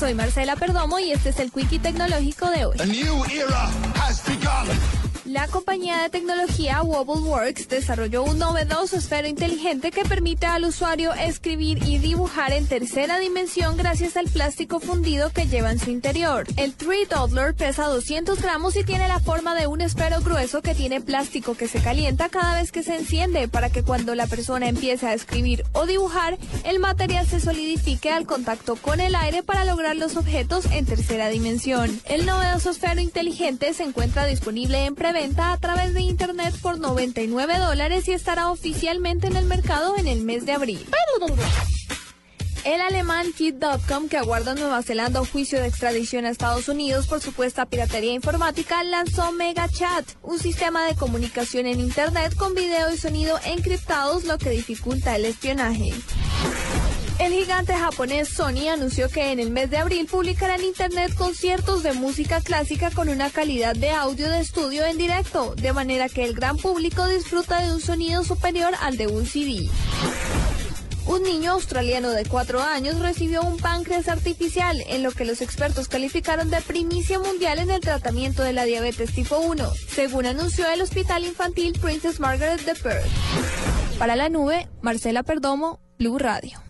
Soy Marcela Perdomo y este es el Quickie Tecnológico de hoy. La compañía de tecnología Wobbleworks desarrolló un novedoso esfero inteligente que permite al usuario escribir y dibujar en tercera dimensión gracias al plástico fundido que lleva en su interior. El Tree Doodler pesa 200 gramos y tiene la forma de un esfero grueso que tiene plástico que se calienta cada vez que se enciende para que cuando la persona empiece a escribir o dibujar, el material se solidifique al contacto con el aire para lograr los objetos en tercera dimensión. El novedoso esfero inteligente se encuentra disponible en preventa a través de internet por 99 dólares y estará oficialmente en el mercado en el mes de abril. El alemán Kid.com, que aguarda en Nueva Zelanda un juicio de extradición a Estados Unidos por supuesta piratería informática, lanzó MegaChat, un sistema de comunicación en Internet con video y sonido encriptados, lo que dificulta el espionaje. El gigante japonés Sony anunció que en el mes de abril publicará en Internet conciertos de música clásica con una calidad de audio de estudio en directo, de manera que el gran público disfruta de un sonido superior al de un CD. Un niño australiano de 4 años recibió un páncreas artificial, en lo que los expertos calificaron de primicia mundial en el tratamiento de la diabetes tipo 1, según anunció el Hospital Infantil Princess Margaret de Perth. Para la nube, Marcela Perdomo, Blue Radio.